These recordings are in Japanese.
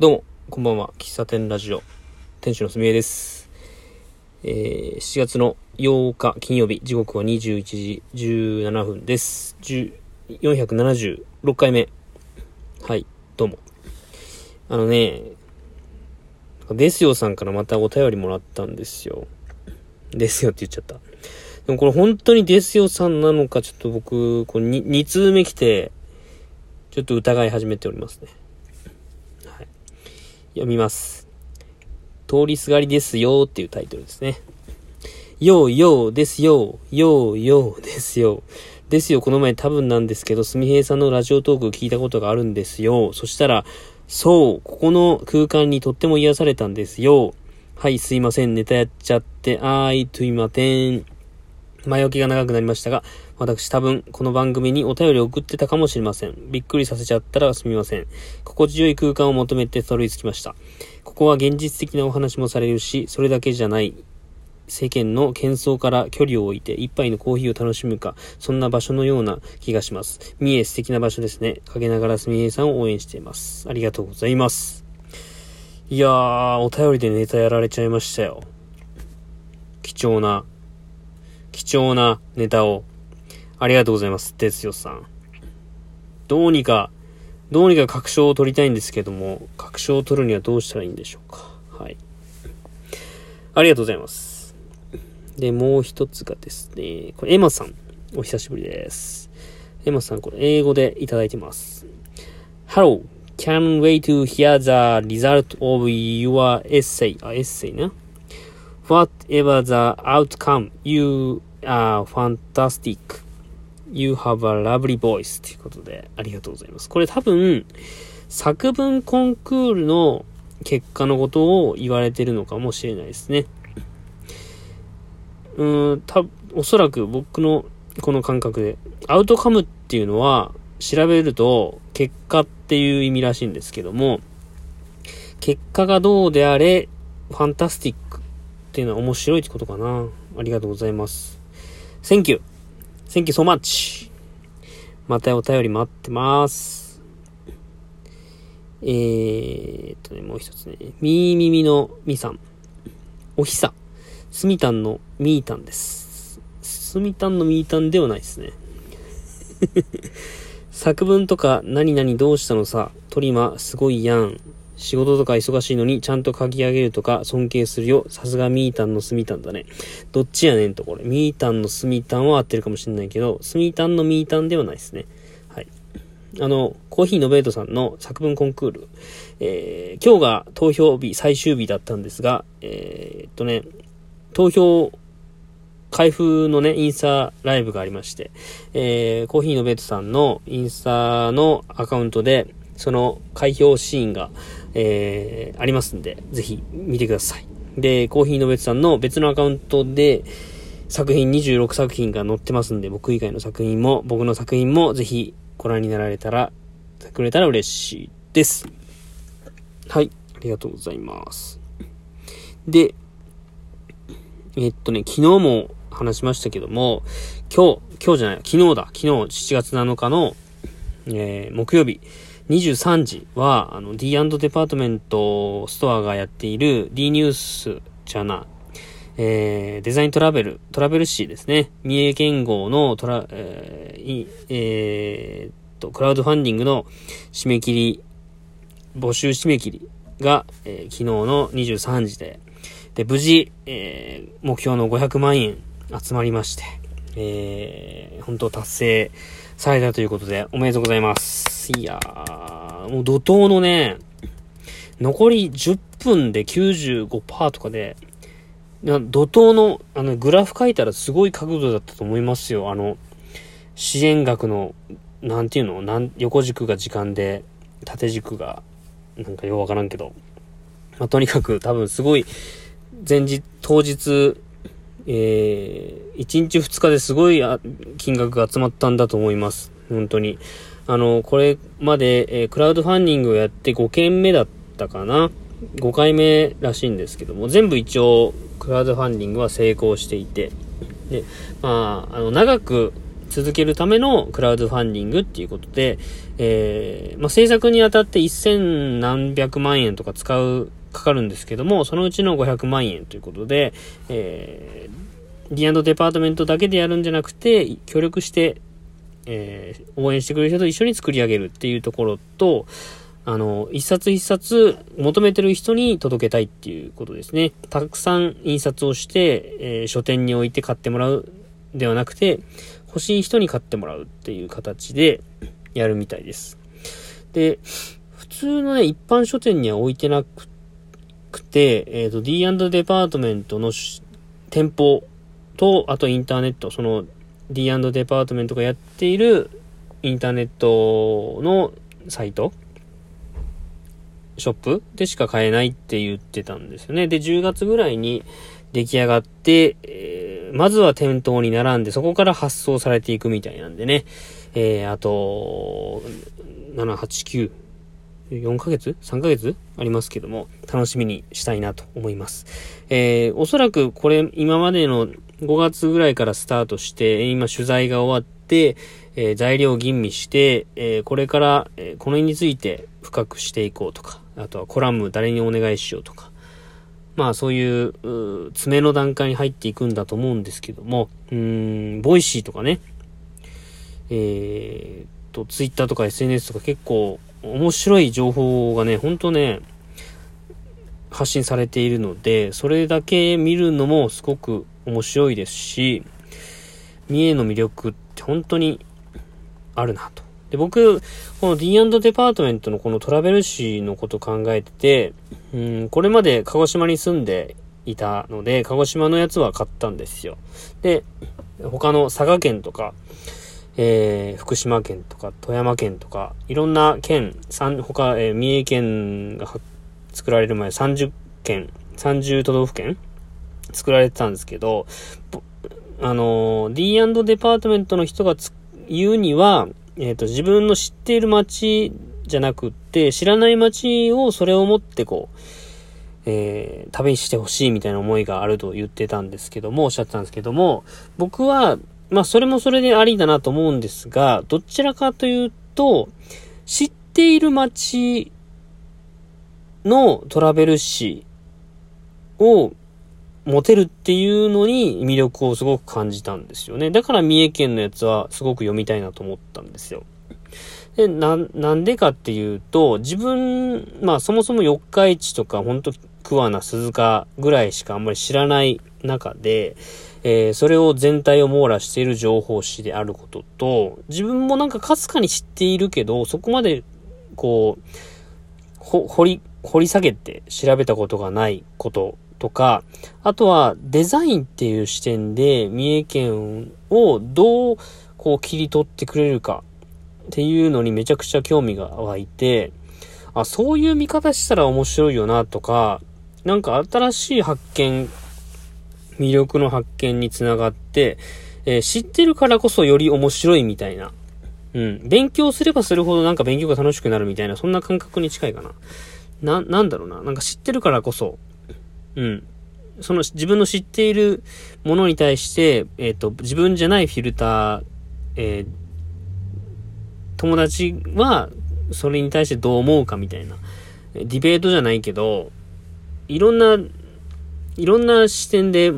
どうも、こんばんは。喫茶店ラジオ、店主のすみえです。えー、7月の8日金曜日、時刻は21時17分です。476回目。はい、どうも。あのね、ですよさんからまたお便りもらったんですよ。ですよって言っちゃった。でもこれ本当にですよさんなのか、ちょっと僕、こう 2, 2通目来て、ちょっと疑い始めておりますね。読みます。通りすがりですよっていうタイトルですね。よーよーですよ、よーよーですよ。ですよ、この前多分なんですけど、すみへいさんのラジオトーク聞いたことがあるんですよ。そしたら、そう、ここの空間にとっても癒されたんですよ。はい、すいません、ネタやっちゃって、あーい、といまてん。前置きが長くなりましたが、私多分この番組にお便りを送ってたかもしれません。びっくりさせちゃったらすみません。心地よい空間を求めてたどり着きました。ここは現実的なお話もされるし、それだけじゃない。世間の喧騒から距離を置いて一杯のコーヒーを楽しむか、そんな場所のような気がします。三重素敵な場所ですね。かけながらすみへいさんを応援しています。ありがとうございます。いやー、お便りでネタやられちゃいましたよ。貴重な、貴重なネタを。ありがとうございます。哲よさん。どうにか、どうにか確証を取りたいんですけども、確証を取るにはどうしたらいいんでしょうか。はい。ありがとうございます。で、もう一つがですね、これエマさん。お久しぶりです。エマさん、これ英語でいただいてます。Hello, can wait to hear the result of your essay? あ、エッセイね。Whatever the outcome, you are fantastic. You have a lovely voice. ということで、ありがとうございます。これ多分、作文コンクールの結果のことを言われてるのかもしれないですね。うーん、た、おそらく僕のこの感覚で、アウトカムっていうのは、調べると、結果っていう意味らしいんですけども、結果がどうであれ、ファンタスティックっていうのは面白いってことかな。ありがとうございます。Thank you. Thank you so much. またお便り待ってます。えーっとね、もう一つね。みーみみのみさん。おひさ。すみたんのみーたんです。すみたんのみーたんではないですね。作文とか何々どうしたのさ。トリマすごいやん。仕事とか忙しいのにちゃんと書き上げるとか尊敬するよ。さすがみーたんのすみたんだね。どっちやねんとこれ。みーたんのすみたんは合ってるかもしれないけど、すみたんのみーたんではないですね。はい。あの、コーヒーノベートさんの作文コンクール。えー、今日が投票日、最終日だったんですが、えーっとね、投票開封のね、インスタライブがありまして、えー、コーヒーノベートさんのインスタのアカウントで、その開票シーンが、えー、ありますんで、ぜひ見てください。で、コーヒーノベートさんの別のアカウントで、作品26作品が載ってますんで、僕以外の作品も、僕の作品もぜひご覧になられたら、くれたら嬉しいです。はい、ありがとうございます。で、えっとね、昨日も話しましたけども、今日、今日じゃない、昨日だ、昨日7月7日の、えー、木曜日、23時は、あの、D& デパートメントストアがやっている D ニュースじゃな、えー、デザイントラベル、トラベル誌ですね。三重県号のトラ、えー、えー、っと、クラウドファンディングの締め切り、募集締め切りが、えー昨日の23時で、で、無事、えー目標の500万円集まりまして、えー本当達成されたということで、おめでとうございます。いやー、もう怒涛のね、残り10分で95%とかで、怒涛の、あの、グラフ書いたらすごい角度だったと思いますよ。あの、支援額の、なんていうの？なん横軸が時間で、縦軸が、なんかようわからんけど。まあ、とにかく多分すごい、前日、当日、えー、1日2日ですごい金額が集まったんだと思います。本当に。あの、これまで、えークラウドファンディングをやって5件目だったかな。5回目らしいんですけども、全部一応、クラウドファンディングは成功していて、で、まあ、あの、長く続けるためのクラウドファンディングっていうことで、えー、まあ、制作にあたって一千何百万円とか使う、かかるんですけども、そのうちの500万円ということで、えー、D& デパートメントだけでやるんじゃなくて、協力して、えー、応援してくれる人と一緒に作り上げるっていうところと、あの、一冊一冊求めてる人に届けたいっていうことですね。たくさん印刷をして、えー、書店に置いて買ってもらうではなくて、欲しい人に買ってもらうっていう形でやるみたいです。で、普通のね、一般書店には置いてなくて、えっ、ー、と、D& デパートメントの店舗と、あとインターネット、その D& デパートメントがやっているインターネットのサイト？ショップでしか買えないって言ってたんですよね。で、10月ぐらいに出来上がって、えー、まずは店頭に並んで、そこから発送されていくみたいなんでね。えー、あと、7、8、9、4ヶ月 ?3 ヶ月？ありますけども、楽しみにしたいなと思います。えー、おそらくこれ、今までの5月ぐらいからスタートして、今取材が終わって、えー、材料を吟味して、えー、これから、えー、この絵について深くしていこうとか、あとはコラム誰にお願いしようとか、まあそういう、う詰めの段階に入っていくんだと思うんですけども、うん、 Voicy とかね、えー、と、ツイッターとか SNS とか結構面白い情報がね、ほんとね、発信されているので、それだけ見るのもすごく面白いですし、三重の魅力って本当にあるなと。で、僕、この D& デパートメントのこのトラベル誌のこと考えてて、うん、これまで鹿児島に住んでいたので、鹿児島のやつは買ったんですよ。で、他の佐賀県とか、えー、福島県とか、富山県とか、いろんな県、三、他、えー、三重県が作られる前30県、30都道府県作られてたんですけど、あの、D& デパートメントの人が言うには、えっ、ー、と、自分の知っている街じゃなくって、知らない街をそれを持ってこう、えー、旅してほしいみたいな思いがあると言ってたんですけども、おっしゃってたんですけども、僕は、まあ、それもそれでありだなと思うんですが、どちらかというと、知っている街のトラベル誌を持てるっていうのに魅力をすごく感じたんですよね。だから三重県のやつはすごく読みたいなと思ったんですよ。で、な、なんでかっていうと、自分、まあそもそも四日市とか、ほんと桑名、鈴鹿ぐらいしかあんまり知らない中で、えー、それを全体を網羅している情報誌であることと、自分もなんかかすかに知っているけど、そこまで、こう、ほ、掘り、掘り下げて調べたことがないこととか、あとはデザインっていう視点で三重県をどうこう切り取ってくれるかっていうのにめちゃくちゃ興味が湧いて、あ、そういう見方したら面白いよなとか、なんか新しい発見、魅力の発見につながって、えー、知ってるからこそより面白いみたいな。うん。勉強すればするほどなんか勉強が楽しくなるみたいな、そんな感覚に近いかな。な、なんだろうな。なんか知ってるからこそ、うん。その自分の知っているものに対して、えっ、ー、と、自分じゃないフィルター、えー、友達はそれに対してどう思うかみたいな。ディベートじゃないけど、いろんな、いろんな視点で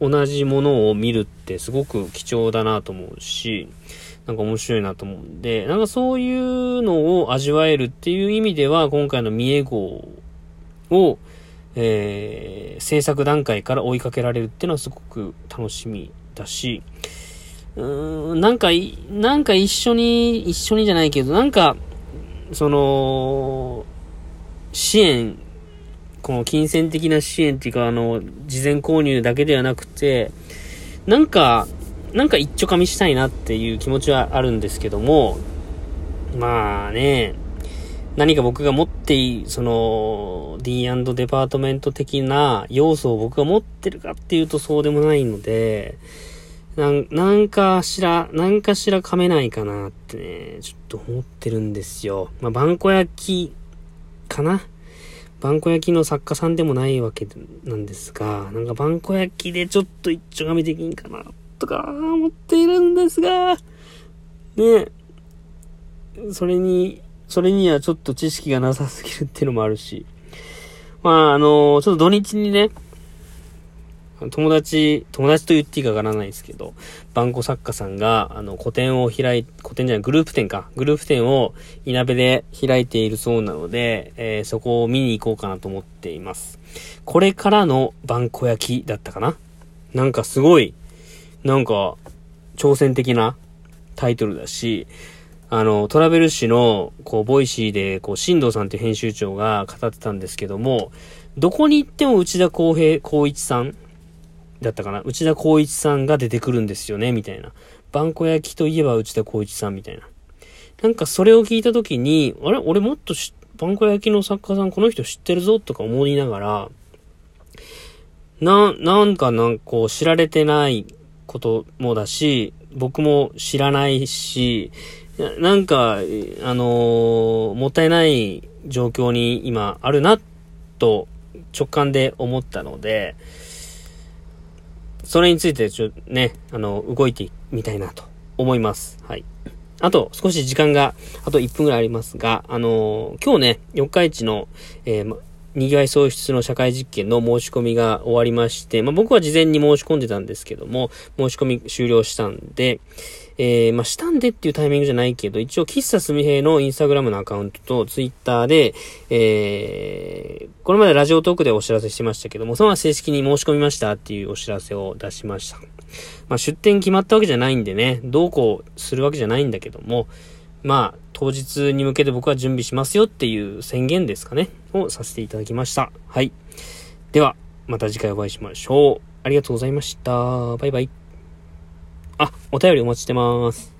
同じものを見るってすごく貴重だなと思うし、なんか面白いなと思うんで、なんかそういうのを味わえるっていう意味では、今回の三重号を、えー、制作段階から追いかけられるっていうのはすごく楽しみだし、うーん、なんか、なんか一緒に、一緒にじゃないけど、なんか、その、支援、この金銭的な支援っていうか、あの、事前購入だけではなくて、なんか、なんか一丁噛みしたいなっていう気持ちはあるんですけども、まあね、何か僕が持っていいその、D& デパートメント的な要素を僕が持ってるかっていうとそうでもないので、なん、なんかしら、なんかしら噛めないかなってね、ちょっと思ってるんですよ。まあ、バンコ焼きかな？バンコ焼きの作家さんでもないわけなんですが、なんかバンコ焼きでちょっと一丁噛みできんかな、とか思っているんですが、ね、それに、それにはちょっと知識がなさすぎるっていうのもあるし。まあ、あの、ちょっと土日にね、友達、友達と言っていいかわからないですけど、バンコ作家さんが、あの、個展を開い、個展じゃない、グループ展か。グループ展を稲部で開いているそうなので、えー、そこを見に行こうかなと思っています。これからの萬古焼きだったかな？なんかすごい、なんか、挑戦的なタイトルだし、あの、トラベル誌の、こう、 Voicy で、こう、新藤さんっていう編集長が語ってたんですけども、どこに行っても内田公平、鋼一さんだったかな？内田鋼一さんが出てくるんですよね、みたいな。萬古焼きといえば内田鋼一さんみたいな。なんかそれを聞いたときに、あれ？俺もっとし萬古焼きの作家さんこの人知ってるぞとか思いながら、な、なんかなんかこう知られてないこともだし、僕も知らないし、なんか、あのー、もったいない状況に今あるな、と直感で思ったので、それについてちょっと、ね、あの、動いてみたいなと思います。はい。あと、少し時間が、あと1分ぐらいありますが、あのー、今日ね、四日市の、えー、にぎわい創出の社会実験の申し込みが終わりまして、まあ、僕は事前に申し込んでたんですけども、申し込み終了したんで、えー、まあ、したんでっていうタイミングじゃないけど、一応、喫茶すみへいのインスタグラムのアカウントとツイッターで、えー、これまでラジオトークでお知らせしてましたけども、そのまま正式に申し込みましたっていうお知らせを出しました。まあ、出店決まったわけじゃないんでね、どうこうするわけじゃないんだけども、まあ、当日に向けて僕は準備しますよっていう宣言ですかね、をさせていただきました。はい。では、また次回お会いしましょう。ありがとうございました。バイバイ。あ、お便りお待ちしてます。